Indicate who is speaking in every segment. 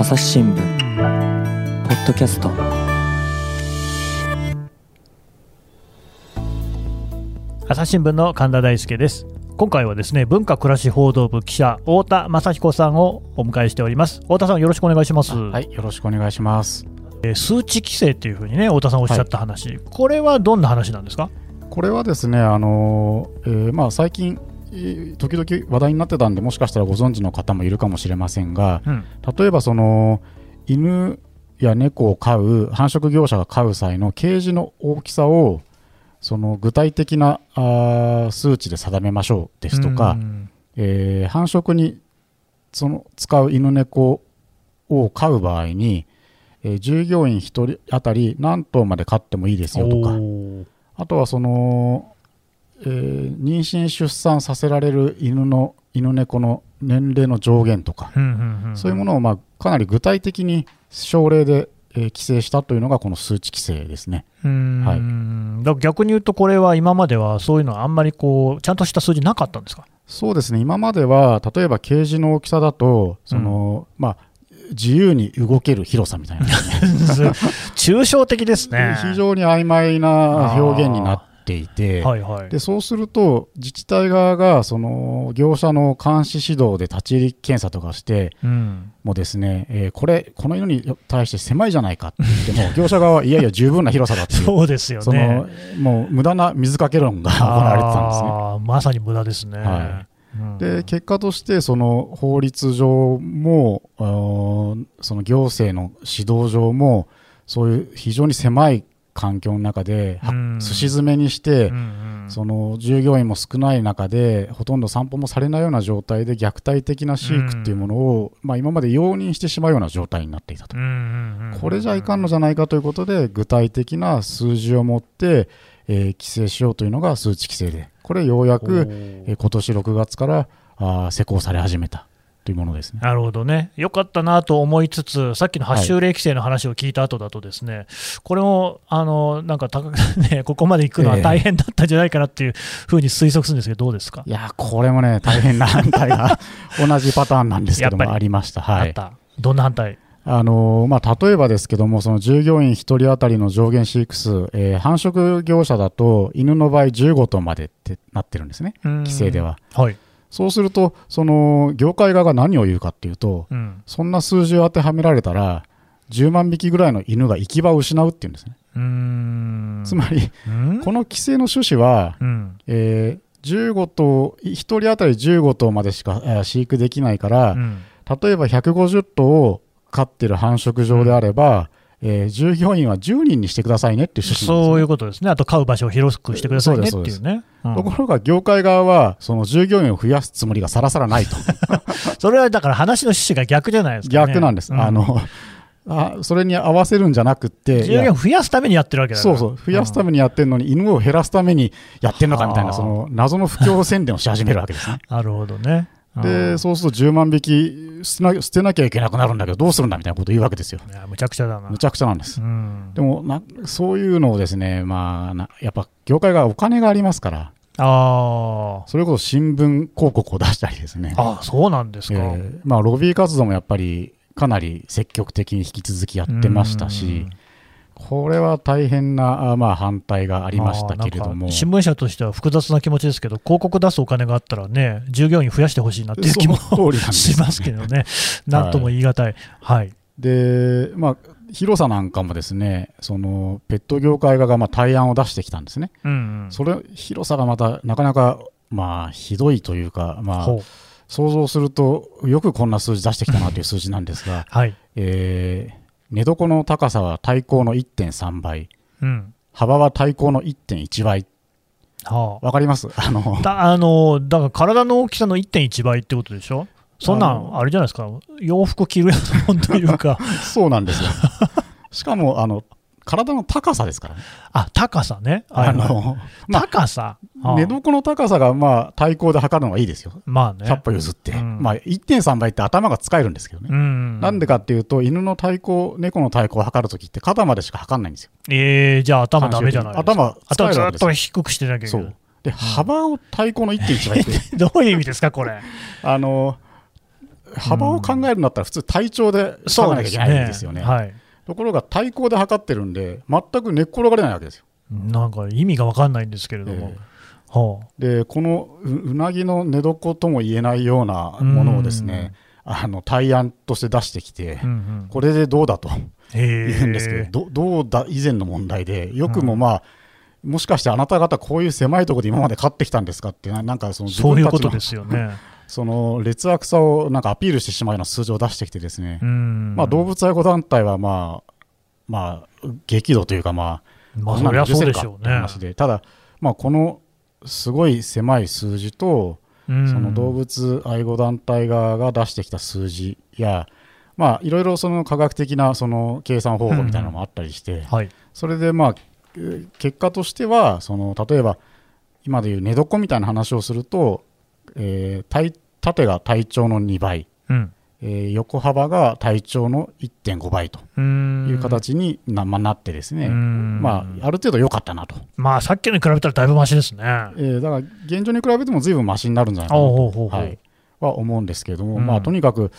Speaker 1: 朝日新聞ポッドキャスト。
Speaker 2: 朝日新聞の神田大輔です。今回はですね文化暮らし報道部記者太田雅彦さんをお迎えしております。太田さんよろしくお願いします。
Speaker 3: はいよろしくお願いします。
Speaker 2: えー数値規制っていうふうにね太田さんおっしゃった話、これはどんな話なんですか？
Speaker 3: これはですねあの、えーまあ、最近えー時々話題になってたんでもしかしたらご存知の方もいるかもしれませんが
Speaker 2: うん。
Speaker 3: 例えばその犬や猫を飼う繁殖業者が飼う際のケージの大きさをその具体的なあー数値で定めましょうですとか、
Speaker 2: うん。
Speaker 3: えー繁殖にその使う犬猫を飼う場合に、えー従業員1人当たり何頭まで飼ってもいいですよとかあとはその、えー妊娠出産させられる犬の犬猫の年齢の上限とか、
Speaker 2: うんうんうん。
Speaker 3: そういうものをまあかなり具体的に省令で、えー規制したというのがこの数値規制ですね。はい。
Speaker 2: だ逆に言うと、これは今まではそういうのはあんまりこうちゃんとした数字なかったんですか？
Speaker 3: そうですね。今までは例えばケージの大きさだとその、まあ、自由に動ける広さみたいな、
Speaker 2: 抽象的ですね。
Speaker 3: 非常に曖昧な表現になっていて、
Speaker 2: はいはい。
Speaker 3: でそうすると自治体側がその業者の監視指導で立ち入り検査とかして
Speaker 2: うん
Speaker 3: もですね、えーこれこの犬に対して狭いじゃないかって言っても 業者側はいやいや十分な広さだっていう
Speaker 2: そうですよ
Speaker 3: そ
Speaker 2: ね
Speaker 3: の。もう無駄な水かけ論が 行われてたんですね。
Speaker 2: まさに無駄ですね。
Speaker 3: は
Speaker 2: うん
Speaker 3: で結果としてその法律上もその行政の指導上もそういう非常に狭い環境の中では
Speaker 2: うん。
Speaker 3: すし詰めにして、
Speaker 2: うんうん。
Speaker 3: その従業員も少ない中でほとんど散歩もされないような状態で虐待的な飼育っていうものを、まあ、今まで容認してしまうような状態になっていたと。
Speaker 2: うんうんうん
Speaker 3: これじゃいかんのじゃないかということで具体的な数字を持って、えー規制しようというのが数値規制で。これようや
Speaker 2: お
Speaker 3: く、
Speaker 2: ー
Speaker 3: えー今年6月からあー施行され始めたというものですね。
Speaker 2: なるほどね、よかったなと思いつつ、さっきの発臭令規制の話を聞いた後だと、ですね、これもあのなんか高く、ね、ここまで行くのは大変だったんじゃないかなっていうふうに推測するんですけど、どうですか、
Speaker 3: いやーこれもね大変な反対が 同じパターンなんですけどもありました。はい。
Speaker 2: あった、どんな反対？
Speaker 3: あのーまあ、例えばですけども、その従業員1人当たりの上限飼育数、えー繁殖業者だと犬の場合15頭までってなってるんですね、規制では。
Speaker 2: はい、
Speaker 3: そうすると、その業界側が何を言うかっていうと、
Speaker 2: うん。
Speaker 3: そんな数字を当てはめられたら、10万匹ぐらいの犬が行き場を失うっていうんですね。つまり、
Speaker 2: うん？
Speaker 3: この規制の趣旨は、
Speaker 2: うん。
Speaker 3: えー15頭、1人当たり15頭までしか、えー飼育できないから、
Speaker 2: うん。
Speaker 3: 例えば150頭を飼ってる繁殖場であれば、えー従業員は10人にしてくださいねっていう趣旨なんです
Speaker 2: そう
Speaker 3: ね
Speaker 2: いうことですね、あと飼う場所を広くしてくださいねっていうね、うん。
Speaker 3: ところが業界側はその従業員を増やすつもりがさらさらないと。
Speaker 2: それはだから話の趣旨が逆じゃないですか、ね、
Speaker 3: 逆なんです、
Speaker 2: う
Speaker 3: あのあそれに合わせるんじゃなくって
Speaker 2: 従業員を増やすためにやってるわけだ
Speaker 3: そうそう。増やすためにやってるのに犬を減らすためにやってるのかみたい
Speaker 2: はあ
Speaker 3: なその謎の不況宣伝をし始めるわけですね。
Speaker 2: なるほどね。う
Speaker 3: で
Speaker 2: ん。
Speaker 3: そうすると10万匹捨てな捨てなきゃいけなくなるんだけどどうするんだみたいなことを言うわけですよ。
Speaker 2: いやむちゃくちゃだな。
Speaker 3: むちゃくちゃなんです。
Speaker 2: うん、
Speaker 3: でもなそういうのをですね、まあ、なやっぱ業界がお金がありますから、
Speaker 2: あ
Speaker 3: それこそ新聞広告を出したりですね、
Speaker 2: あ、あそうなんですか。
Speaker 3: えーまあ、ロビー活動もやっぱりかなり積極的に引き続きやってましたし、これは大変な、あまあ、反対があ
Speaker 2: あ
Speaker 3: りましたけれども
Speaker 2: 新聞社としては複雑な気持ちですけど、広告出すお金があったらね、従業員増やしてほしいなっていう気も
Speaker 3: その通りなんです
Speaker 2: しますけどね、なんとも言い難い。はい。
Speaker 3: で、まあ、広さなんかもですね、そのペット業界側がまあ対案を出してきたんですね。
Speaker 2: うんうん。
Speaker 3: それ広さがまたなかなかまあひどいというか、まあ、想像するとよくこんな数字出してきたなという数字なんですが、
Speaker 2: はい。
Speaker 3: えー寝床の高さは対向の1.3倍。
Speaker 2: うん。
Speaker 3: 幅は対向の1.1倍。
Speaker 2: は
Speaker 3: わかります？あの。
Speaker 2: あ。だあの、だから体の大きさの1.1倍ってことでしょ？そんな
Speaker 3: あ
Speaker 2: ん、あれじゃないですか、洋服着るやつもんというか、
Speaker 3: そうなんですよ。しかもあの体の高さですからね、
Speaker 2: あ、高さね。はい
Speaker 3: あのまあ
Speaker 2: 高さ？あ
Speaker 3: 寝床の高さがまあ対向で測るのがいいですよ
Speaker 2: まあね。
Speaker 3: 100歩譲って、
Speaker 2: うん
Speaker 3: まあ、1.3倍って頭が使えるんですけどね、
Speaker 2: うん。
Speaker 3: なんでかっていうと犬の体高猫の体高を測るときって肩までしか測らないんですよ
Speaker 2: えー、じゃあ頭ダメじゃないですか。
Speaker 3: 頭使えるわけですよ
Speaker 2: と低くしてなきゃいけない
Speaker 3: そう。で幅を対向の1.1倍って
Speaker 2: どういう意味ですか、これ？
Speaker 3: あの幅を考えるんだったら普通体長で測らなきゃいけないんですよね。
Speaker 2: はい、
Speaker 3: ところが対向で測ってるんで全く寝っ転がれないわけですよ。
Speaker 2: なんか意味が分かんないんですけれども。
Speaker 3: えー、はあ、でこのうなぎの寝床とも言えないようなものをですね、あの対案として出してきて、うんうん、これでどうだと言うんですけど、どどうだ以前の問題で、よくもまあ、うん、もしかしてあなた方、こういう狭いところで今まで勝ってきたんですかって、なんかその自分たちの
Speaker 2: ですよね。
Speaker 3: その劣悪さをなんかアピールしてしまうような数字を出してきて、ですね、まあ、動物愛護団体は、まあ、まあ、激怒というか、まあ、
Speaker 2: まあ、そりゃそうでしょうね。
Speaker 3: 話で。ただ、まあ、このすごい狭い数字と、その動物愛護団体側が出してきた数字や、まあ、いろいろその科学的なその計算方法みたいなのもあったりして、はい、それでまあ結果としてはその例えば今でいう寝床みたいな話をすると、えー、縦が体長の2倍、うん。えー、横幅が体長の1.5倍と。いう形にな,、まあ、なってですね、まあ、ある程度良かったなと、
Speaker 2: まあ、さっきのに比べたらだいぶましですね、え
Speaker 3: ー、だから現状に比べてもずいぶんましになるんじゃないかなと、はい、は思うんですけれども、うん、まあ、とにかく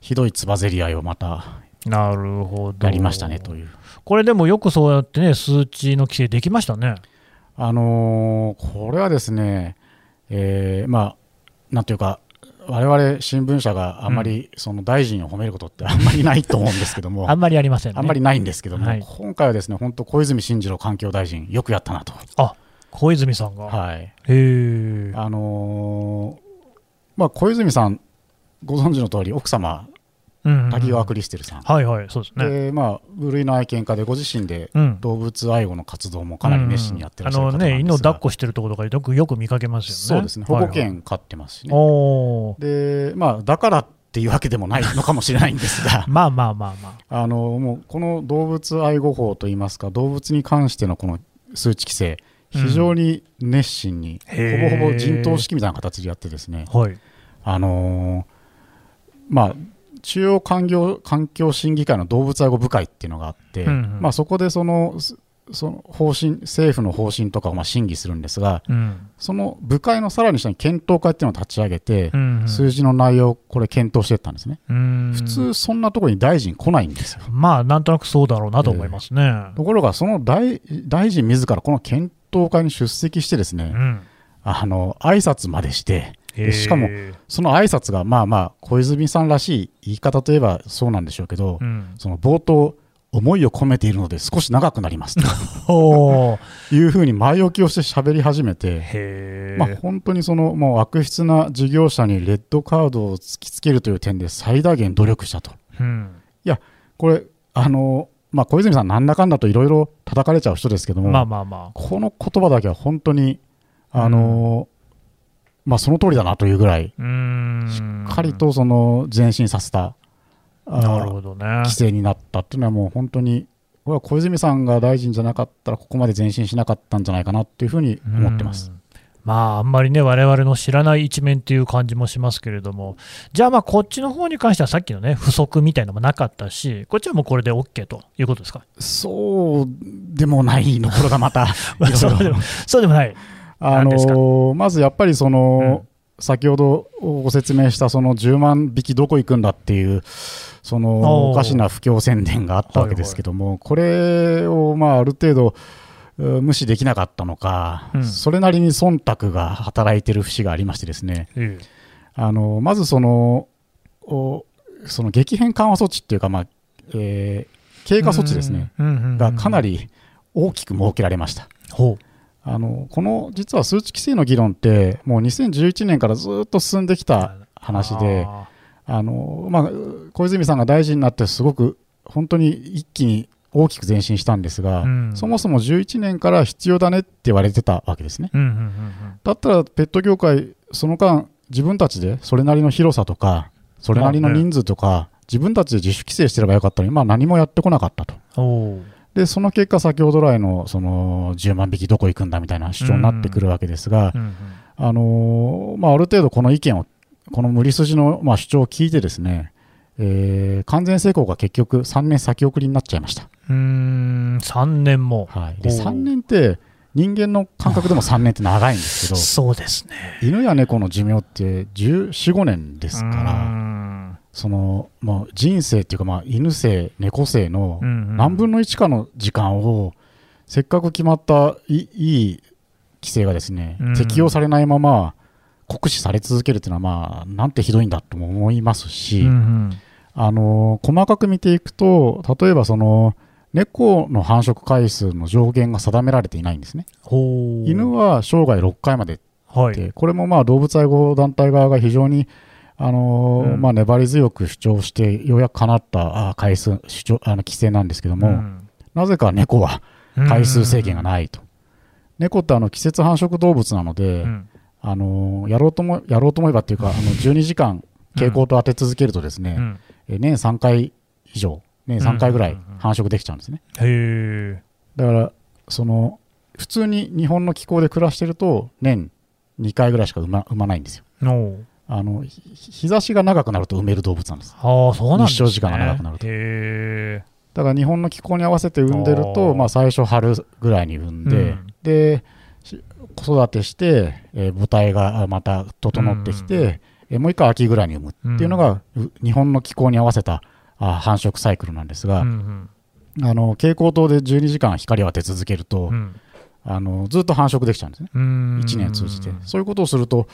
Speaker 3: ひどいつばぜり合いをまた
Speaker 2: なるほど。
Speaker 3: やりましたねという。
Speaker 2: これでもよくそうやってね数値の規制できましたね。
Speaker 3: あのー、これはですね、えー、まあなんていうか我々新聞社があんまりその大臣を褒めることってあんまりないと思うんですけども、
Speaker 2: あんまりありません、ね、
Speaker 3: あんまりないんですけども、はい、今回はですね本当、小泉進次郎環境大臣、よくやったなと。
Speaker 2: あ小泉さんが。
Speaker 3: はい、
Speaker 2: へ
Speaker 3: あのー、まあ、小泉さん、ご存知の通り、奥様滝川クリステルさん、
Speaker 2: はいはいそうですね。
Speaker 3: でまあ、部類の愛犬家でご自身で動物愛護の活動もかなり熱心にやってらっしゃる方なんですが、うん。うん、あのね、
Speaker 2: 犬を抱っこしてるところとかよくよく見かけますよね。
Speaker 3: そうですね。保護犬飼ってますしね、はいはい、でまあ、だからっていうわけでもないのかもしれないんですが。
Speaker 2: まあまあまあま
Speaker 3: あ。あのもうこの動物愛護法といいますか動物に関してのこの数値規制非常に熱心に、うん、ほぼほぼ陣頭指揮みたいな形でやってですね、はい、あのー、まあ中央環境環境審議会の動物愛護部会っていうのがあって、うんうん、まあ、そこでそのその方針政府の方針とかをまあ審議するんですが、うん、その部会のさらに下に検討会っていうのを立ち上げて、うんうん、数字の内容をこれ検討していったんですね、普通、そんなところに大臣来ないんですよ。
Speaker 2: まあ、なんとなくそうだろうなと思いますね。え
Speaker 3: ー、ところが、その大大臣自らこの検討会に出席して、ですね、うん、あの挨拶までして、しかも、その挨拶がまあまあ小泉さんらしい言い方といえばそうなんでしょうけど、うん、その冒頭、思いを込めているので少し長くなります。というふうに前置きをして喋り始めて、まあ、本当にそのもう悪質な事業者にレッドカードを突きつけるという点で最大限努力したと。うん、いやこれあのまあ、小泉さん、なんだかんだといろいろ叩かれちゃう人ですけども、まあまあまあ、この言葉だけは本当に、あのまあ、その通りだなというぐらい、しっかりとその前進させた
Speaker 2: なるほど、ね、
Speaker 3: 規制になったっていうのは、もう本当に、これは小泉さんが大臣じゃなかったら、ここまで前進しなかったんじゃないかなっていうふうに思ってます。
Speaker 2: まあ、あんまりね、我々の知らない一面っていう感じもしますけれども、じゃあ、まあ、こっちの方に関しては、さっきのね、不足みたいなのもなかったし、こっちはもうこれで OK ということですか？
Speaker 3: そうでもないのころがまた
Speaker 2: そうでもない。
Speaker 3: あのー、まずやっぱりその、うん。先ほどご説明したその10万匹どこ行くんだっていうそのおかしな布教宣伝があったわけですけども、これをまあある程度無視できなかったのか、うん、それなりに忖度が働いている節がありましてですね、うん、あのまずそのその激変緩和措置っていうか、まあえー、経過措置ですね、がかなり大きく設けられました。ほうあのこの実は数値規制の議論って、もう2011年からずっと進んできた話で、あのまあ、小泉さんが大臣になって、すごく本当に一気に大きく前進したんですが、うん、そもそも11年から必要だねって言われてたわけですね。うんうんうんうん、だったら、ペット業界、その間、自分たちでそれなりの広さとか、それなりの人数とか、自分たちで自主規制してればよかったのに、まあ、何もやってこなかったと。でその結果、先ほど来のその10万匹どこ行くんだみたいな主張になってくるわけですが、あのまあ、ある程度この意見を、この無理筋のまあ主張を聞いて、ですね、えー、完全成功が結局3年先送りになっちゃいました。
Speaker 2: うん3年も、
Speaker 3: はい、で3年って人間の感覚でも3年って長いんですけど
Speaker 2: そうですね。
Speaker 3: 犬や猫の寿命って1415年ですからそのもう人生っていうか、まあ、犬生、猫生の何分の1かの時間を、せっかく決まったいいい規制がですね、
Speaker 2: うん。
Speaker 3: 適用されないまま酷使され続けるっていうのは、まあ、なんてひどいんだとも思いますし、
Speaker 2: うんうん。
Speaker 3: あの細かく見ていくと、例えばその猫の繁殖回数の上限が定められていないんですね。犬は生涯6回まで
Speaker 2: はい。
Speaker 3: で、これもまあ動物愛護団体側が非常に、あのー
Speaker 2: うん。
Speaker 3: まあ、粘り強く主張して、ようやく叶ったあ回数主張あの規制なんですけども、
Speaker 2: うん。
Speaker 3: なぜか猫は回数制限がないと。猫ってあの季節繁殖動物なので、
Speaker 2: うん。
Speaker 3: あのーやろうともやろうと思えばっていうか、あの12時間蛍光灯当て続けるとですね、
Speaker 2: うん。
Speaker 3: え年3回以上、年3回ぐらい
Speaker 2: うんうんうんうん。
Speaker 3: 繁殖できちゃうんですね。だから、その普通に日本の気候で暮らしてると、年2回ぐらいしか産ま産まないんですよ。あのひ日差しが長くなると産める動物なんです。
Speaker 2: ああそうなんね。
Speaker 3: 日照時間が長くなると。
Speaker 2: へえ
Speaker 3: だから日本の気候に合わせて産んでると、まあ、最初春ぐらいに産んで、
Speaker 2: うん。
Speaker 3: でし子育てして、えー母体があまた整ってきて、
Speaker 2: うん。
Speaker 3: えーもう一回秋ぐらいに産むっていうのが、う日本の気候に合わせたあ繁殖サイクルなんですが、
Speaker 2: うん
Speaker 3: あの蛍光灯で12時間光を当て続けると、
Speaker 2: うん。うん
Speaker 3: あのずっと繁殖できちゃうんですね。
Speaker 2: うん。
Speaker 3: 1年通じて、そういうことをすると、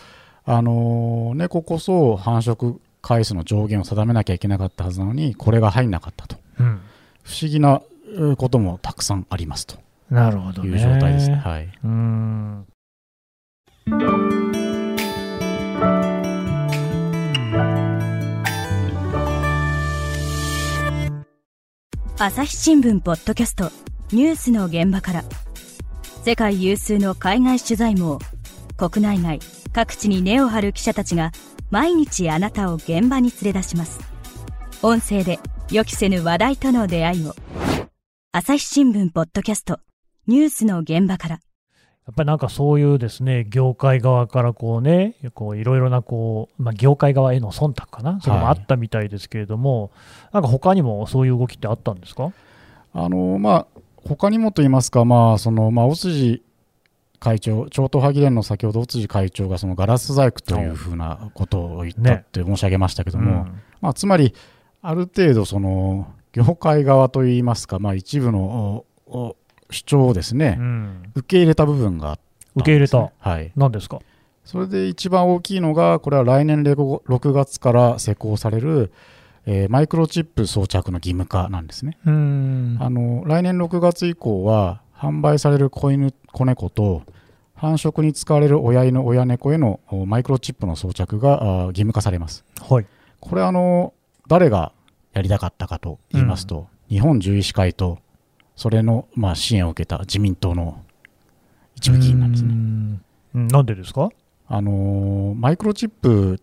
Speaker 3: あのー猫こそ繁殖回数の上限を定めなきゃいけなかったはずなのに、これが入んなかったと、
Speaker 2: うん。
Speaker 3: 不思議なえーこともたくさんありますと。
Speaker 2: なるほどね。
Speaker 3: いう状態ですね。はい、
Speaker 2: うん。
Speaker 4: 朝日新聞ポッドキャストニュースの現場から。世界有数の海外取材網国内外各地に根を張る記者たちが毎日あなたを現場に連れ出します。音声で予期せぬ話題との出会いを。朝日新聞ポッドキャスト。ニュースの現場から。
Speaker 2: やっぱりなんかそういうですね業界側からこうね、こういろいろなこう、まあ、業界側への忖度かな、それもあったみたいですけれども、なんか他にもそういう動きってあったんですか？
Speaker 3: あのーまあ他にもと言いますか、まあそのまあ、尾辻会長、超党派議連の先ほど尾辻会長がそのガラス細工というふうなことを言った
Speaker 2: ね
Speaker 3: って申し上げましたけども、
Speaker 2: うん。
Speaker 3: まあ、つまり、ある程度、その業界側といいますか、まあ、一部の主張をですね、
Speaker 2: うん。
Speaker 3: 受け入れた部分があったね、
Speaker 2: 受け入れた、
Speaker 3: はい、
Speaker 2: 何ですか？
Speaker 3: それで一番大きいのが、これは来年6月から施行される、えーマイクロチップ装着の義務化なんですね。
Speaker 2: うん。
Speaker 3: あの来年6月以降は、販売される子犬、子猫と、繁殖に使われる親犬、親猫へのおマイクロチップの装着が義務化されます。
Speaker 2: はい、
Speaker 3: これあの、誰がやりたかったかと言いますと、日本獣医師会と、それの、まあ、支援を受けた自民党の一部議員なんですね。
Speaker 2: うんうんなんでですか？
Speaker 3: あのーマイクロチップ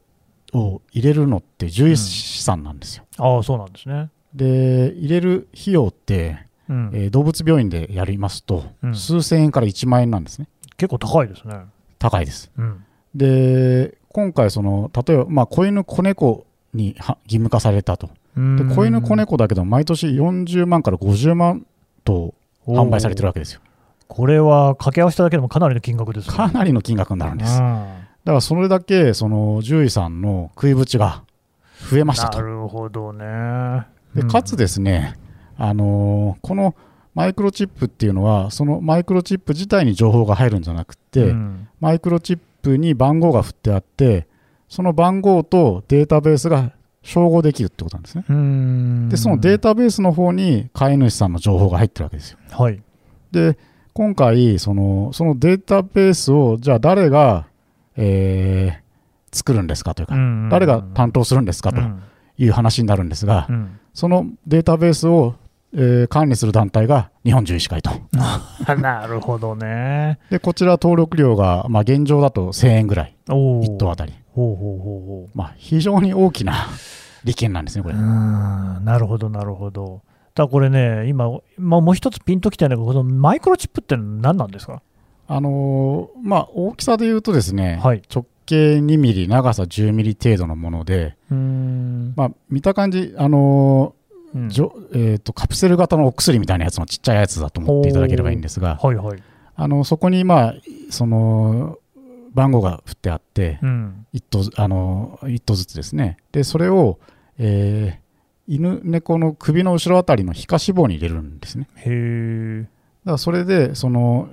Speaker 3: を入れるのって獣医師さんなんですよ。
Speaker 2: ああ、そうなんですね。
Speaker 3: で、入れる費用って、
Speaker 2: うん
Speaker 3: えー動物病院でやりますと、
Speaker 2: うん
Speaker 3: 数千円から1万円なんですね。
Speaker 2: 結構高いですね。
Speaker 3: 高いです。
Speaker 2: うん
Speaker 3: で、今回、その、例えば、まあ、子犬、子猫には義務化されたと。で、子犬、子猫だけど、毎年40万から50万と販売されてるわけですよ。
Speaker 2: これは掛け合わせただけでもかなりの金額ですね。
Speaker 3: かなりの金額になるんです。だ
Speaker 2: うん
Speaker 3: から、それだけ、その、獣医さんの食いぶちが増えましたと
Speaker 2: な。るほどね。
Speaker 3: でかつですね、あのーこのマイクロチップっていうのは、そのマイクロチップ自体に情報が入るんじゃなくて、
Speaker 2: うん
Speaker 3: マイクロチップに番号が振ってあって、その番号とデータベースが照合できるってことなんですね。
Speaker 2: うん
Speaker 3: で、そのデータベースの方に飼い主さんの情報が入ってるわけですよ。
Speaker 2: はい。
Speaker 3: で、今回、そのそのデータベースを、じゃあ誰が、えー作るんですかというか、誰が担当するんですかと
Speaker 2: うん
Speaker 3: いう話になるんですが、
Speaker 2: うん
Speaker 3: そのデータベースを、えー管理する団体が日本獣医師会と。
Speaker 2: なるほどね。
Speaker 3: で、こちら登録料が、まあ、現状だと1000円ぐらい、
Speaker 2: お
Speaker 3: 1頭あたり。
Speaker 2: ほうほうほうほう。
Speaker 3: まあ、非常に大きな 利権なんですね、これ。
Speaker 2: うんなるほど、なるほど。ただこれね、今、まあ、もう一つピンときてるんだけど、このマイクロチップって何なんですか？
Speaker 3: あのーまあ、大きさで言うとですね、
Speaker 2: はい
Speaker 3: 直径2ミリ、長さ10ミリ程度のもので、
Speaker 2: うん
Speaker 3: まあ、見た感じ、あのー
Speaker 2: うん
Speaker 3: じょえーとカプセル型のお薬みたいなやつのちっちゃいやつだと思っていただければいいんですが、
Speaker 2: はいはい。
Speaker 3: あのそこに、まあ、その番号が振ってあって、
Speaker 2: うん。
Speaker 3: 一頭あの一頭ずつですね。で、それを、えー犬猫の首の後ろあたりの皮下脂肪に入れるんですね。
Speaker 2: へえ。
Speaker 3: だからそれでその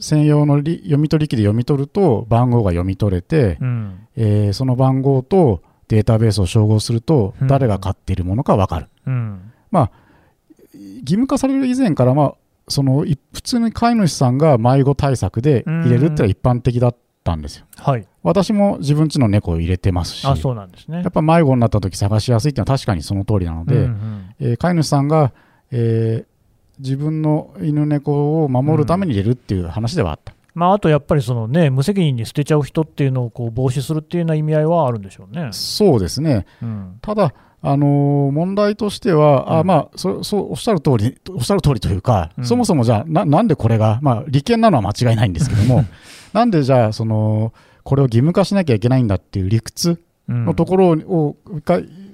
Speaker 3: 専用のり読み取り機で読み取ると番号が読み取れて、
Speaker 2: うん。
Speaker 3: えーその番号とデータベースを照合すると
Speaker 2: うん
Speaker 3: 誰が飼っているものか分かる。
Speaker 2: うん。
Speaker 3: 義務化される以前から、まあ、そのい普通に飼い主さんが迷子対策で入れるってのは一般的だったんですよ。
Speaker 2: はい。
Speaker 3: 私も自分家の猫を入れてますし、
Speaker 2: あ、そうなんですね
Speaker 3: やっ。ぱ迷子になった時探しやすいっていうのは確かにその通りなので、
Speaker 2: うんうん
Speaker 3: えー飼い主さんが、えー自分の犬猫を守るために入れるっていう話ではあった。
Speaker 2: まあ、あとやっぱりその、ね、無責任に捨てちゃう人っていうのをこう防止するっていうような意味合いはあるんでしょうね。
Speaker 3: そうですね。
Speaker 2: うん
Speaker 3: ただ、あのー問題としては、あ
Speaker 2: うん
Speaker 3: まあそそうおっしゃる通り、おっしゃる通りというか、
Speaker 2: うん
Speaker 3: そもそもじゃあな、なんでこれが、まあ、利権なのは間違いないんですけども、なんでじゃあその、これを義務化しなきゃいけないんだっていう理屈
Speaker 2: うん
Speaker 3: のところを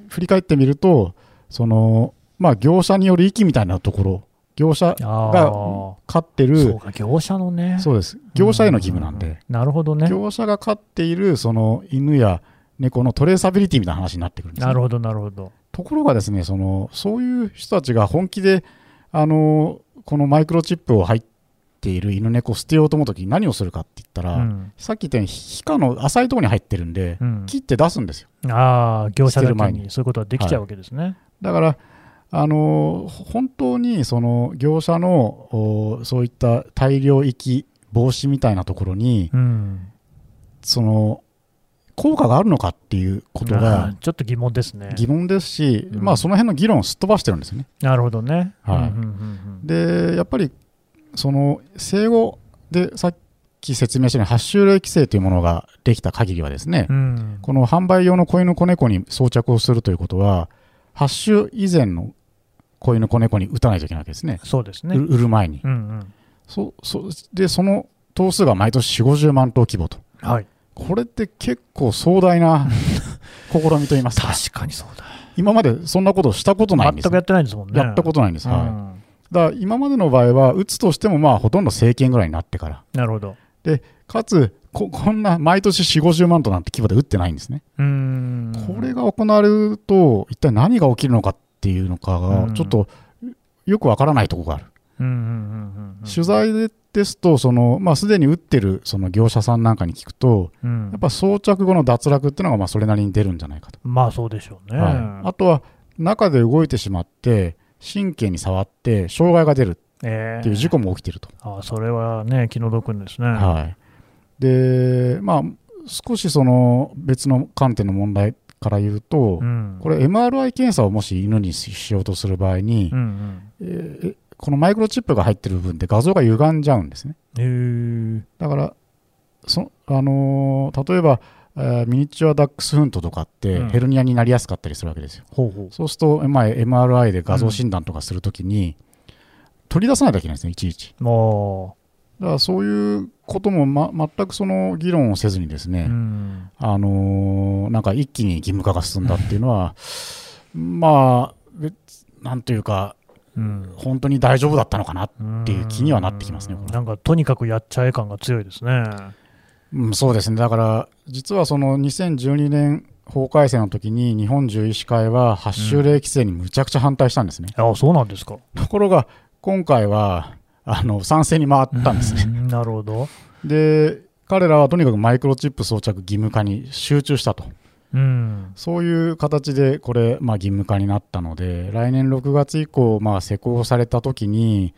Speaker 3: 振り返ってみると、そのまあ、業者による域みたいなところ、業者
Speaker 2: あ
Speaker 3: が
Speaker 2: ー。
Speaker 3: 飼ってる
Speaker 2: そう、か、業者のね。
Speaker 3: そうです、業者への義務なん
Speaker 2: う
Speaker 3: で、
Speaker 2: なるほどね。
Speaker 3: 業者が飼っているその犬や猫のトレーサビリティみたいな話になってくるんですね。
Speaker 2: なるほど、なるほど。
Speaker 3: ところがですねそのそういう人たちが本気であのこのマイクロチップを入っている犬猫を捨てようと思うときに何をするかって言ったら、
Speaker 2: うん。
Speaker 3: さっき言ったように皮下の浅いところに入ってるんで、
Speaker 2: うん。
Speaker 3: 切って出すんですよ。
Speaker 2: ああ、業者だけ
Speaker 3: に
Speaker 2: に。そういうことができちゃうわけですね。
Speaker 3: だからあの本当にその業者のおそういった大量遺棄防止みたいなところに
Speaker 2: うん。
Speaker 3: その効果があるのかっていうこと
Speaker 2: あ
Speaker 3: が
Speaker 2: ーちょっと疑問ですね。
Speaker 3: 疑問ですし、
Speaker 2: うん
Speaker 3: まあその辺の議論をすっ飛ばしてるんですよね。
Speaker 2: なるほどね。
Speaker 3: はい
Speaker 2: うん
Speaker 3: でやっぱりその生後でさっき説明したように8週例規制というものができた限りはですね、この販売用の子犬子猫に装着をするということは8週以前の子犬子猫に打たないといけないわけですね
Speaker 2: そうですね。
Speaker 3: 売売る前に、
Speaker 2: うんうん
Speaker 3: そそでその頭数が毎年4 5 0万頭規模と
Speaker 2: はい。
Speaker 3: これって結構壮大な 試みといいますか
Speaker 2: 確かにそうだ。
Speaker 3: 今までそんなことしたことないんです
Speaker 2: 全くやってないんですもんね。
Speaker 3: やったことないんです、はい
Speaker 2: うん
Speaker 3: だから今までの場合は打つとしてもまあほとんど政権ぐらいになってから
Speaker 2: なるほど。
Speaker 3: かつこ、こんな毎年4、50万となんて規模で打ってないんですね。これが行われると、一体何が起きるのかっていうのか
Speaker 2: うん
Speaker 3: が、ちょっとよくわからないところがある。取材でですと、そのまあ、すでに打ってるその業者さんなんかに聞くと、
Speaker 2: うん
Speaker 3: やっぱ装着後の脱落っていうのがまあそれなりに出るんじゃないかと。
Speaker 2: まあそうでしょうね。
Speaker 3: はい、あとは、中で動いてしまって、神経に触って、障害が出る
Speaker 2: え
Speaker 3: っていう事故も起きてると。
Speaker 2: あそれはね、気の毒ですね。
Speaker 3: はい、で、まあ、少しその別の観点の問題から言うと、
Speaker 2: うん
Speaker 3: これ、MRI 検査をもし犬にしようとする場合に、
Speaker 2: うんうん
Speaker 3: えーこのマイクロチップが入ってる部分で画像が歪んじゃうんですね。だから、そあのー例えば、えーミニチュアダックスフントとかって
Speaker 2: うん
Speaker 3: ヘルニアになりやすかったりするわけですよ。
Speaker 2: ほうほう。
Speaker 3: そうすると、まあ、MRI で画像診断とかするときに、取り出さないといけないんですね、いちいち。
Speaker 2: も
Speaker 3: だからそういうことも、ま、全くその議論をせずにです
Speaker 2: う、
Speaker 3: ね、
Speaker 2: うん
Speaker 3: あのーなんか一気に義務化が進んだっていうのは、まあ、別なんというか、
Speaker 2: うん
Speaker 3: 本当に大丈夫だったのかな、っていう気にはなってきますね
Speaker 2: なんかとにかくやっちゃえ感が強いですね。
Speaker 3: うん、そうですね、だから実はその2012年法改正の時に日本獣医師会は8週例規制にむちゃくちゃ反対したんですね。
Speaker 2: あそうなんですか。
Speaker 3: ところが、今回はあの賛成に回ったんですね。
Speaker 2: うんなるほど。
Speaker 3: で、彼らはとにかくマイクロチップ装着義務化に集中したと。
Speaker 2: うん。
Speaker 3: そういう形でこれ、まあ、義務化になったので、来年6月以降、まあ、施行されたときに、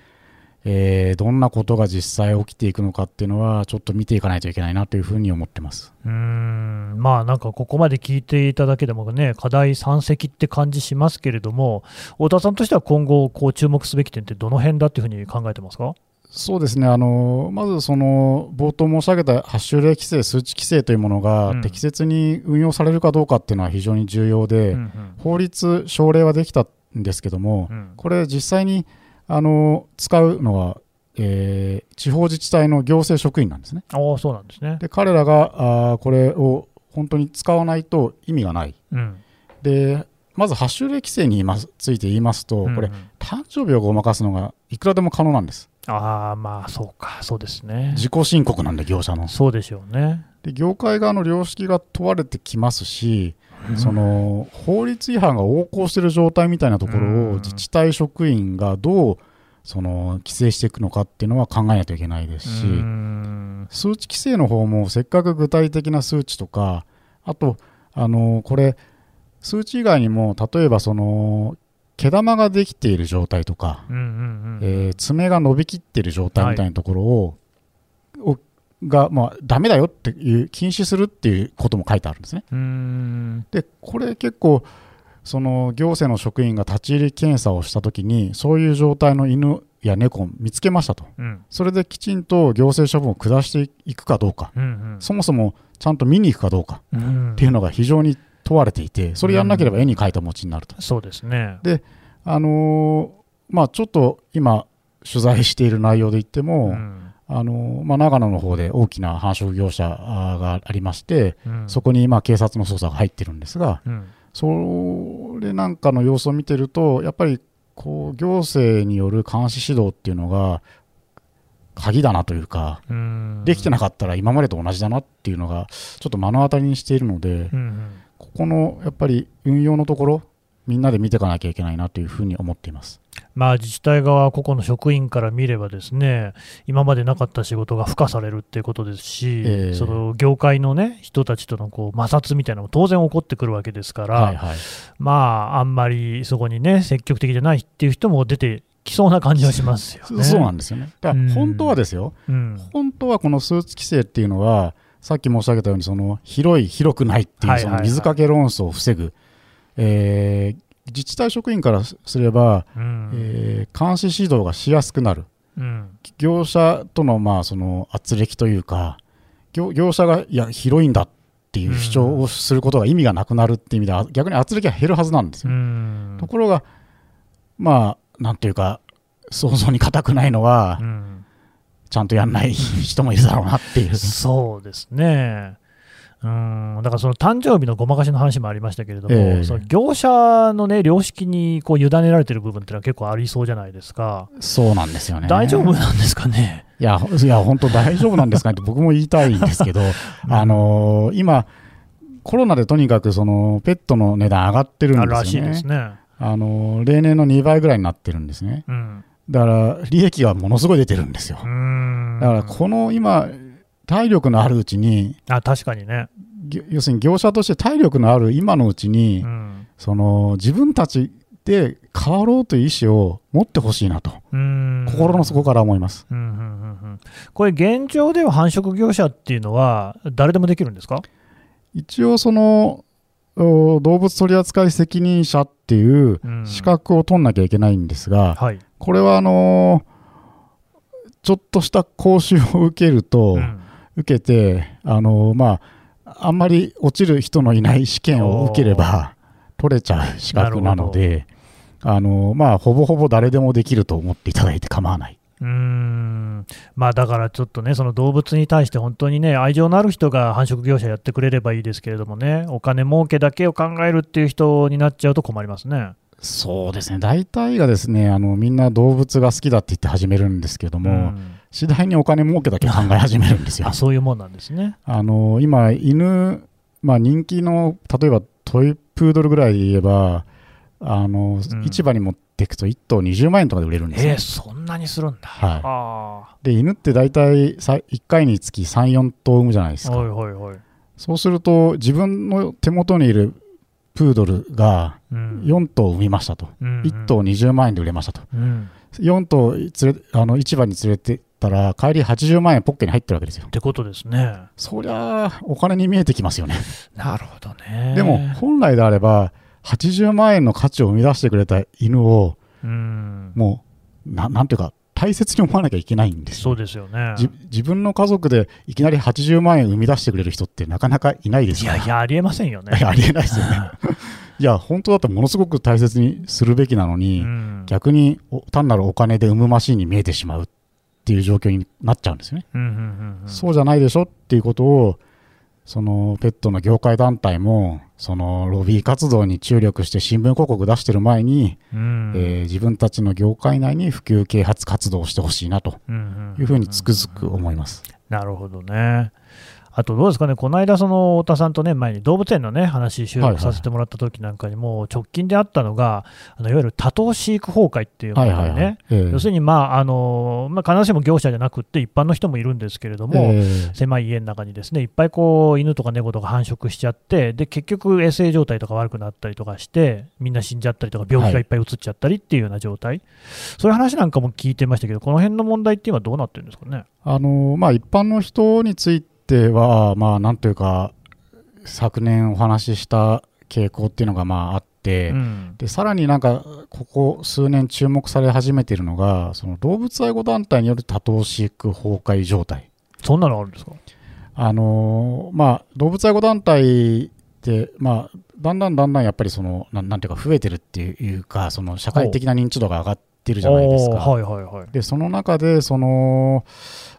Speaker 3: えーどんなことが実際起きていくのかっていうのは、ちょっと見ていかないといけないなというふうに思ってます。
Speaker 2: うーん。まあなんかここまで聞いていただけでもね、課題山積って感じしますけれども、太田さんとしては今後、こう注目すべき点ってどの辺だっていうふうに考えてますか？
Speaker 3: そうですね、あのまずその冒頭申し上げた発種例規制、数値規制というものが
Speaker 2: うん。
Speaker 3: 適切に運用されるかどうかっていうのは非常に重要で、
Speaker 2: うん。
Speaker 3: 法律、省令はできたんですけども
Speaker 2: う、ん。
Speaker 3: これ、実際にあの使うのは、えー地方自治体の行政職員なんですね。
Speaker 2: ああ、そうなんですね。
Speaker 3: で彼らがあーこれを本当に使わないと意味がない。
Speaker 2: うん
Speaker 3: でまず発種例規制について言いますと、これ
Speaker 2: うんうん、
Speaker 3: 誕生日をごまかすのがいくらでも可能なんです。
Speaker 2: ああ、まあそうか、そうですね。
Speaker 3: 自己申告なんで、業者の。
Speaker 2: そうでしょうね。
Speaker 3: で業界側の良識が問われてきますし、その法律違反が横行している状態みたいなところ
Speaker 2: うん。
Speaker 3: を自治体職員がどうその規制していくのかっていうのは考えないといけないですし、
Speaker 2: うん。
Speaker 3: 数値規制の方もせっかく具体的な数値とかあとあのこれ数値以外にも例えばその毛玉ができている状態とか、えー爪が伸びきっている状態みたいなところを,、をが、まあ、ダメだよっていう禁止するっていうことも書いてあるんですね。
Speaker 2: うん。
Speaker 3: でこれ結構その行政の職員が立ち入り検査をしたときにそういう状態の犬や猫を見つけましたと。
Speaker 2: うん。
Speaker 3: それできちんと行政処分を下していくかどうか。
Speaker 2: うん
Speaker 3: そもそもちゃんと見に行くかどうか。
Speaker 2: うん。
Speaker 3: っていうのが非常に問われていてそれやんなければ絵に描いた餅になると、
Speaker 2: そうですね。
Speaker 3: あのーまあ、ちょっと今取材している内容で言っても、
Speaker 2: うん
Speaker 3: あのーまあ、長野の方で大きな繁殖業者がありまして
Speaker 2: うん。
Speaker 3: そこに今警察の捜査が入ってるんですが、
Speaker 2: うん。
Speaker 3: それなんかの様子を見てると、やっぱりこう行政による監視指導っていうのが鍵だなというか、
Speaker 2: うん。
Speaker 3: できてなかったら今までと同じだなっていうのが、ちょっと目の当たりにしているので
Speaker 2: う、ん。
Speaker 3: ここのやっぱり運用のところ、みんなで見ていかなきゃいけないなというふうに思っています。
Speaker 2: まあ、自治体側、個々の職員から見れば、ですね今までなかった仕事が付加されるっていうことですし、
Speaker 3: ええ
Speaker 2: その業界の、ね、人たちとのこう摩擦みたいなのも当然起こってくるわけですから、
Speaker 3: はいはい。
Speaker 2: まあ、あんまりそこにね、積極的じゃないっていう人も出てきそうな感じはしますよね。
Speaker 3: そうなんですよね。だから本当はですよ、
Speaker 2: うん
Speaker 3: 本当はこのスーツ規制っていうのは、さっき申し上げたように、その広い、広くないっていう、その水かけ論争を防ぐ、えー自治体職員からすれば、
Speaker 2: うん
Speaker 3: えー監視指導がしやすくなる、
Speaker 2: うん
Speaker 3: 業者とのまあその圧力というか、業業者がいや、広いんだっていう主張をすることが意味がなくなるっていう意味では、逆に圧力が減るはずなんです
Speaker 2: う
Speaker 3: よ。
Speaker 2: ん
Speaker 3: ところが、まあ、なんていうか、想像に難くないのは
Speaker 2: う、ん
Speaker 3: ちゃんとやんない人もいるだろうなっていう。
Speaker 2: そうですね。うん、だからその誕生日のごまかしの話もありましたけれども、
Speaker 3: ええ
Speaker 2: その業者の、ね、良識にこう委ねられてる部分っていうのは結構ありそうじゃないですか、
Speaker 3: そうなんですよね。
Speaker 2: 大丈夫なんですかね？
Speaker 3: いや、いや本当大丈夫なんですかねって僕も言いたいんですけど、あのー今、コロナでとにかくそのペットの値段上がってるんですよね。
Speaker 2: あらしいですね。
Speaker 3: あのー例年の2倍ぐらいになってるんですね。
Speaker 2: うん、
Speaker 3: だから、利益がものすごい出てるんですよ。
Speaker 2: うん
Speaker 3: だから、この今、体力のあるうちに、
Speaker 2: あ確かにね、
Speaker 3: ぎ要するに業者として体力のある今のうちに、
Speaker 2: うん。
Speaker 3: その自分たちで変わろうという意思を持ってほしいなと、
Speaker 2: うん。
Speaker 3: 心の底から思います。
Speaker 2: うんうんうんうん。これ、現状では繁殖業者っていうのは、誰でもできるんですか？
Speaker 3: 一応そのお動物取扱責任者っていう
Speaker 2: うん。
Speaker 3: 資格を取んなきゃいけないんですが、
Speaker 2: はい、
Speaker 3: これはあのちょっとした講習を受けると、
Speaker 2: うん
Speaker 3: 受けてあのまああんまり落ちる人のいない試験を受ければ取れちゃう資格なのであのまあほぼほぼ誰でもできると思っていただいて構わない。
Speaker 2: うーん。まあだからちょっとね、その動物に対して本当にね、愛情のある人が繁殖業者やってくれればいいですけれどもね、お金儲けだけを考えるっていう人になっちゃうと困りますね。
Speaker 3: そうですね。大体がですねあのみんな動物が好きだって言って始めるんですけども、
Speaker 2: うん
Speaker 3: 次第にお金儲けだけ考え始めるんですよ
Speaker 2: あ。そういうもんなんですね。
Speaker 3: あの今、犬、まあ、人気の例えばトイプードルぐらいで言えば、あの
Speaker 2: うん
Speaker 3: 市場に持っていくと1頭20万円とかで売れるんですよ、
Speaker 2: えー、そんなにするんだ。
Speaker 3: はい
Speaker 2: あ
Speaker 3: で犬って大体さ1回につき3、4頭産むじゃないです
Speaker 2: あ、
Speaker 3: か。
Speaker 2: はいはいはい。
Speaker 3: そうすると、自分の手元にいるプードルが
Speaker 2: うん、
Speaker 3: 4頭産みましたと、
Speaker 2: うん
Speaker 3: 1頭20万円で売れましたと、
Speaker 2: うん。
Speaker 3: 4頭連れあの市場に連れてったら、帰り80万円ポッケに入ってるわけですよ
Speaker 2: っ。てことですね。
Speaker 3: そりゃあ、お金に見えてきますよね。
Speaker 2: なるほどね。
Speaker 3: でも、本来であれば、80万円の価値を生み出してくれた犬を、
Speaker 2: うん、
Speaker 3: もう、ななんていうか、大切に思わなきゃいけないんですよ。
Speaker 2: そうですよね。
Speaker 3: じ自分の家族でいきなり80万円生み出してくれる人ってなかなかいないですから。
Speaker 2: いやいや、ありえませんよね。
Speaker 3: い やありえないですよね。いや、本当だったらものすごく大切にするべきなのに、
Speaker 2: うん
Speaker 3: 逆にお単なるお金で産むマシンに見えてしまうっていう状況になっちゃうんですよね。
Speaker 2: うんうんうんうん
Speaker 3: そうじゃないでしょっていうことを、そのペットの業界団体も、そのロビー活動に注力して新聞広告出してる前に、
Speaker 2: うん
Speaker 3: えー自分たちの業界内に普及啓発活動をしてほしいなというふうにつくづく思います。
Speaker 2: なるほどね。あとどうですかね、この間、その太田さんとね、前に動物園のね、話、収録させてもらった時なんかにも、直近であったのが、あのいわゆる多頭飼育崩壊っていうものでね、要するに、まああのまあ、必ずしも業者じゃなくって、一般の人もいるんですけれども、えー、狭い家の中にですねいっぱいこう犬とか猫とか繁殖しちゃって、で結局、衛生状態とか悪くなったりとかして、みんな死んじゃったりとか、病気がいっぱい移っちゃったりっていうような状態、はい、そういう話なんかも聞いてましたけど、この辺の問題っていうのはどうなってるんですかね？
Speaker 3: あのまあ、一般の人については、まあ、なんというか、昨年お話しした傾向っていうのがまああって、うん、でさらになんかここ数年注目され始めているのがその動物愛護団体による多頭飼育崩壊状態。
Speaker 2: そんなのあるんですか？
Speaker 3: あのまあ、動物愛護団体って、まあ、だんだんだんだんやっぱりそのななんていうか増えてるっていうかその社会的な認知度が上がってるじゃないですか。
Speaker 2: はいはいはい、
Speaker 3: でその中でその、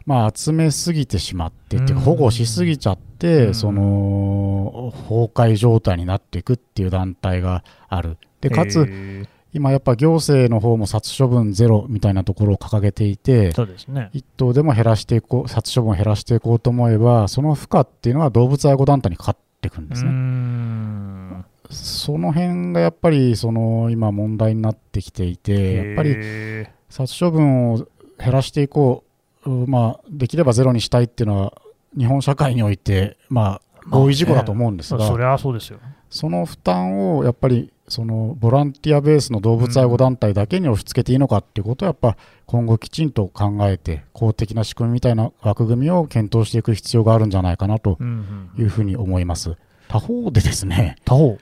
Speaker 3: まあ、集めすぎてしまってっていうか保護しすぎちゃって、その崩壊状態になっていくっていう団体がある。でかつ今やっぱ行政の方も殺処分ゼロみたいなところを掲げていて、
Speaker 2: そうですね、
Speaker 3: 1頭でも減らしていこう、殺処分を減らしていこうと思えば、その負荷っていうのは動物愛護団体にかかっていくんですね。その辺がやっぱりその今問題になってきていて、やっぱり殺処分を減らしていこう、まあ、できればゼロにしたいっていうのは、日本社会において、まあ、合意事項だと思うんですが、
Speaker 2: それはそうですよ。
Speaker 3: その負担をやっぱりそのボランティアベースの動物愛護団体だけに押し付けていいのかっていうことはやっぱ今後きちんと考えて公的な仕組みみたいな枠組みを検討していく必要があるんじゃないかなというふうに思います。他方でですね
Speaker 2: 他方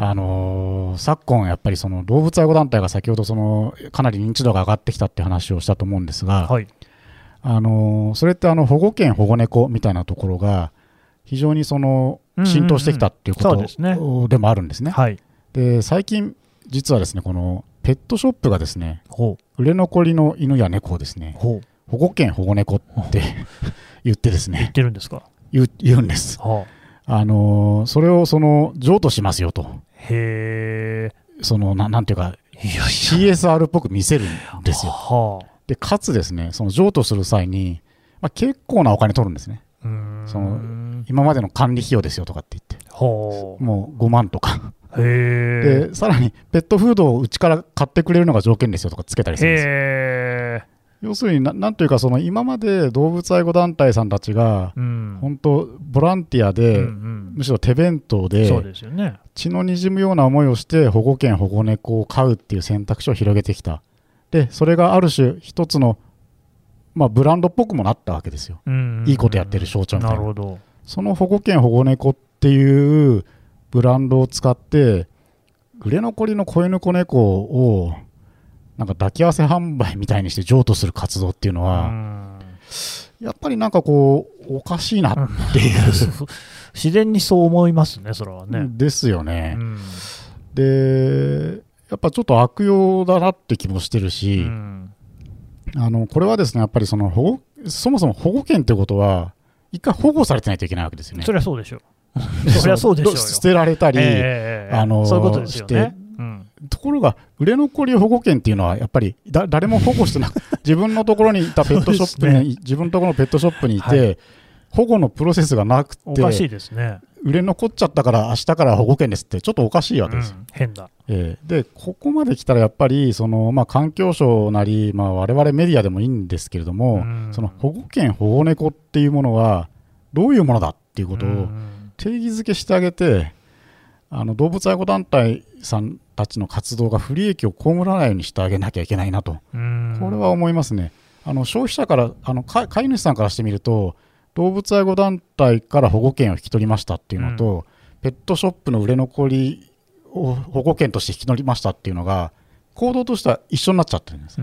Speaker 3: あのー、昨今、やっぱりその動物愛護団体が先ほどそのかなり認知度が上がってきたって話をしたと思うんですが、はい、あのー、それってあの保護犬、保護猫みたいなところが非常にその浸透してきたっていうことでもあるんですね。はい、で最近、実はですねこのペットショップがですね売れ残りの犬や猫をですね保護犬、保護猫って 言ってですね
Speaker 2: 言ってるんですか？
Speaker 3: 言うんです。はあ、あのー、それをその譲渡しますよと。
Speaker 2: へ
Speaker 3: そのななんていうか CSR っぽく見せるんですよ。はあ、でかつですねその譲渡する際に、まあ、結構なお金取るんですね。その今までの管理費用ですよとかって言って、もう5万とか。でさらにペットフードをうちから買ってくれるのが条件ですよとかつけたりするんですよ。要するにな、なんというか、その今まで動物愛護団体さんたちが、うん、本当、ボランティアで、うんうん、むしろ手弁当で、
Speaker 2: そうですよね、
Speaker 3: 血のにじむような思いをして、保護犬、保護猫を飼うっていう選択肢を広げてきた。で、それがある種、一つの、まあ、ブランドっぽくもなったわけですよ。うんうんうん、いいことやってる象徴みたいな。なるほどその保護犬、保護猫っていうブランドを使って、売れ残りの子犬子猫をなんか抱き合わせ販売みたいにして譲渡する活動っていうのは、やっぱりなんかこう、おかしいなっていう
Speaker 2: 自然にそう思いますね、それはね。
Speaker 3: ですよね。で、やっぱちょっと悪用だなって気もしてるし、あのこれはですね、やっぱりその保護そもそも保護権ってことは、一回保護されてないといけないわけですよね。
Speaker 2: そりゃそうでしょう。そりゃそうでしょう
Speaker 3: 捨てられたり、えー、あの
Speaker 2: そういうことですよね。
Speaker 3: うん、ところが、売れ残り保護権っていうのは、やっぱりだ誰も保護してなく 自分のところにいたペットショップに、ね、自分のところのペットショップにいて、はい、保護のプロセスがなくて、お
Speaker 2: かしいですね。
Speaker 3: 売れ残っちゃったから、明日から保護権ですって、ちょっとおかしいわけですよ。うん、
Speaker 2: 変だ、
Speaker 3: えー、で、ここまで来たらやっぱり、そのまあ、環境省なり、まあ、我々メディアでもいいんですけれども、うん、その保護権、保護猫っていうものは、どういうものだっていうことを定義づけしてあげて、あの動物愛護団体さんたちの活動が不利益を被らないようにしてあげなきゃいけないなと、これは思いますね。あの消費者からあの飼い主さんからしてみると動物愛護団体から保護権を引き取りましたっていうのと、うん、ペットショップの売れ残りを保護権として引き取りましたっていうのが行動としては一緒になっちゃってるんです。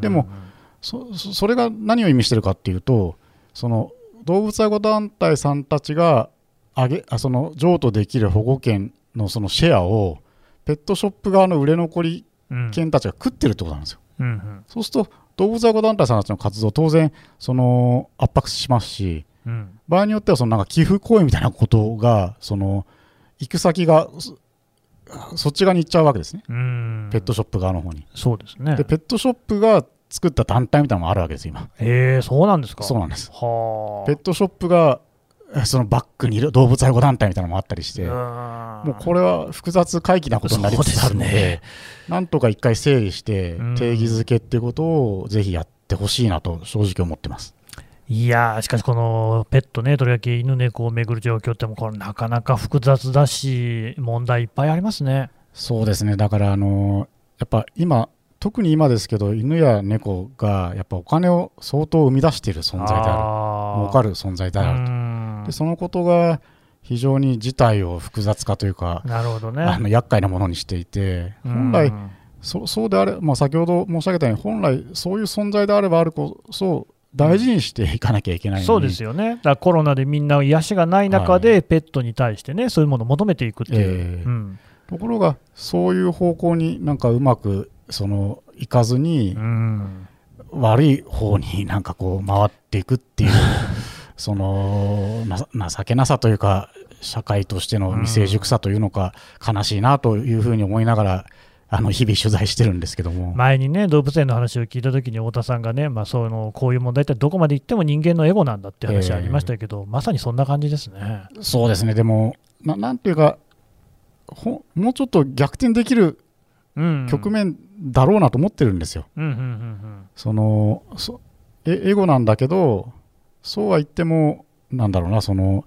Speaker 3: でもそそれが何を意味してるかっていうとその動物愛護団体さんたちがあげあその譲渡できる保護権のそのシェアをペットショップ側の売れ残り犬たちが食ってるってことなんですよ。うんうん、そうすると動物愛護団体さんたちの活動当然その圧迫しますし、うん、場合によってはそのなんか寄付行為みたいなことがその行く先がそっち側に行っちゃうわけですね、ペットショップ側の方に。
Speaker 2: そうですね
Speaker 3: でペットショップが作った団体みたいなのもあるわけです、今。
Speaker 2: へえそうなんですか
Speaker 3: そうなんです。はペットショップがそのバックにいる動物愛護団体みたいなのもあったりして、も
Speaker 2: も
Speaker 3: うこれは複雑回帰なことになりつつあるので、
Speaker 2: ね
Speaker 3: なんとか一回整理して
Speaker 2: うん、
Speaker 3: 定義づけっていうことをぜひやってほしいなと正直思ってます。
Speaker 2: いやーしかし、このペットね、とりわけ犬猫をめぐる状況っても、これ、なかなか複雑だし、問題いっぱいありますね。
Speaker 3: そうですね、だからあのやっぱ今、特に今ですけど、犬や猫がやっぱお金を相当生み出している存在である、儲
Speaker 2: 儲
Speaker 3: かる存在であると。でそのことが非常に事態を複雑化というか、
Speaker 2: なるほどね。
Speaker 3: あの厄介なものにしていて、本来、
Speaker 2: うん
Speaker 3: そそうであれ、まあ、先ほど申し上げたように、本来、そういう存在であればあるこそ、大事にしていかなきゃいけない
Speaker 2: そうですよね、だコロナでみんな癒しがない中で、ペットに対してね、そういうものを求めていくっていう、
Speaker 3: ええ。
Speaker 2: うん。
Speaker 3: ところが、そういう方向になんかうまくそのいかずに
Speaker 2: う、ん。
Speaker 3: 悪い方になんかこう回っていくっていう、そのな情けなさというか、社会としての未成熟さというのか、悲しいなというふうに思いながら、あの日々取材してるんですけども。
Speaker 2: 前にね、動物園の話を聞いたときに、太田さんがね、まあ、そうのこういう問題ってどこまでいっても人間のエゴなんだって話ありましたけど、まさにそんな感じですね。
Speaker 3: そうですね、でも、ななんていうかほ、もうちょっと逆転できる
Speaker 2: うん、
Speaker 3: 局面だろうなと思ってるんですよ。
Speaker 2: うんうんうん
Speaker 3: そのそエエゴなんだけど、そうは言っても、なんだろうな、その、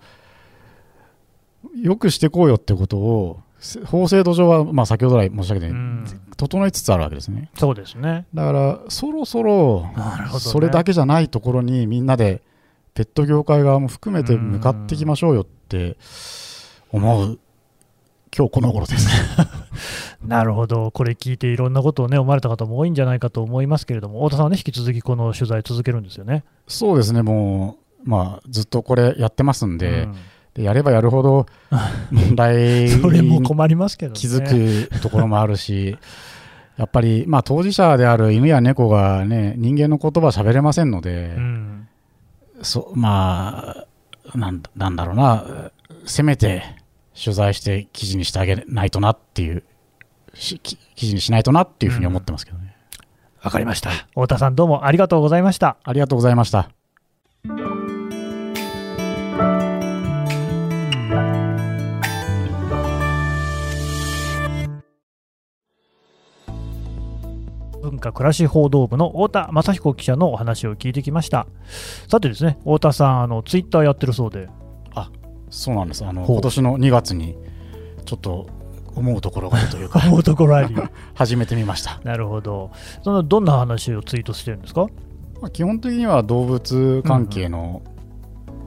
Speaker 3: よくしてこうよってことを、せ法制度上は、まあ、先ほど来申し上げた
Speaker 2: う
Speaker 3: ように、
Speaker 2: ん、
Speaker 3: 整いつつあるわけですね。
Speaker 2: そうですね。
Speaker 3: だから、そろそろ、それだけじゃないところにみんなで、ペット業界側も含めて向かっていきましょうよって思う、今日この頃です。
Speaker 2: なるほど、これ聞いていろんなことをね、思われた方も多いんじゃないかと思いますけれども、太田さんはね、引き続きこの取材続けるんですよね。
Speaker 3: そうですね、もう、まあ、ずっとこれやってますんで、
Speaker 2: うん
Speaker 3: でやればやるほど問題
Speaker 2: それも
Speaker 3: に
Speaker 2: 困りますけどね。
Speaker 3: 気づくところもあるし、やっぱり、まあ、当事者である犬や猫がね、人間の言葉喋れませんので、
Speaker 2: うん、
Speaker 3: そまあなん、なんだろうな、せめて取材して記事にしてあげないとなっていう、記事にしないとなっていうふうに思ってますけどね。
Speaker 2: わかりました。太田さん、どうもありがとうございました。
Speaker 3: ありがとうございました。
Speaker 2: 文化暮らし報道部の太田雅彦記者のお話を聞いてきました。さてですね、太田さん、あのツイッターやってるそうで、
Speaker 3: そうなんです。あの今年の2月にちょっと思うところがあるというか、
Speaker 2: 思うところあり。
Speaker 3: 始めてみました。
Speaker 2: なるほど。そのどんな話をツイートしてるんですか？
Speaker 3: まあ、基本的には動物関係の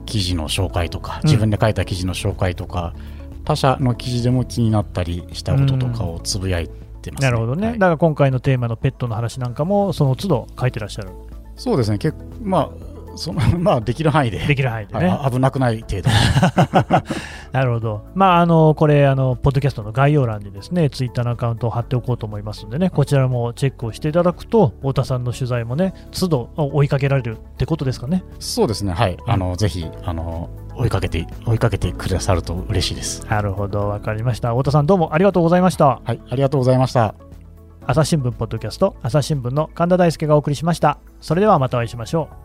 Speaker 3: 記事の紹介とか、
Speaker 2: うん
Speaker 3: 自分で書いた記事の紹介とか、他社の記事でも気になったりしたこととかをつぶやいてます、
Speaker 2: なるほどね、
Speaker 3: はい
Speaker 2: だから今回のテーマのペットの話なんかも、その都度書いてらっしゃる、
Speaker 3: そうですね、結まあそのまあ、できる範囲で
Speaker 2: できる範囲でね。
Speaker 3: はい危なくない程度に
Speaker 2: なるほど。まあ、あの、これ、あの、ポッドキャストの概要欄にですね、ツイッターのアカウントを貼っておこうと思いますんでね、こちらもチェックをしていただくと、太田さんの取材もね、都度追いかけられるってことですかね。
Speaker 3: そうですね、はい、あのぜひあの追いかけて追いかけてくださると嬉しいです。
Speaker 2: なるほど、わかりました。太田さん、どうもありがとうございました。
Speaker 3: はい、ありがとうございました。
Speaker 2: 朝日新聞ポッドキャスト、朝日新聞の神田大輔がお送りしました。それではまたお会いしましょう。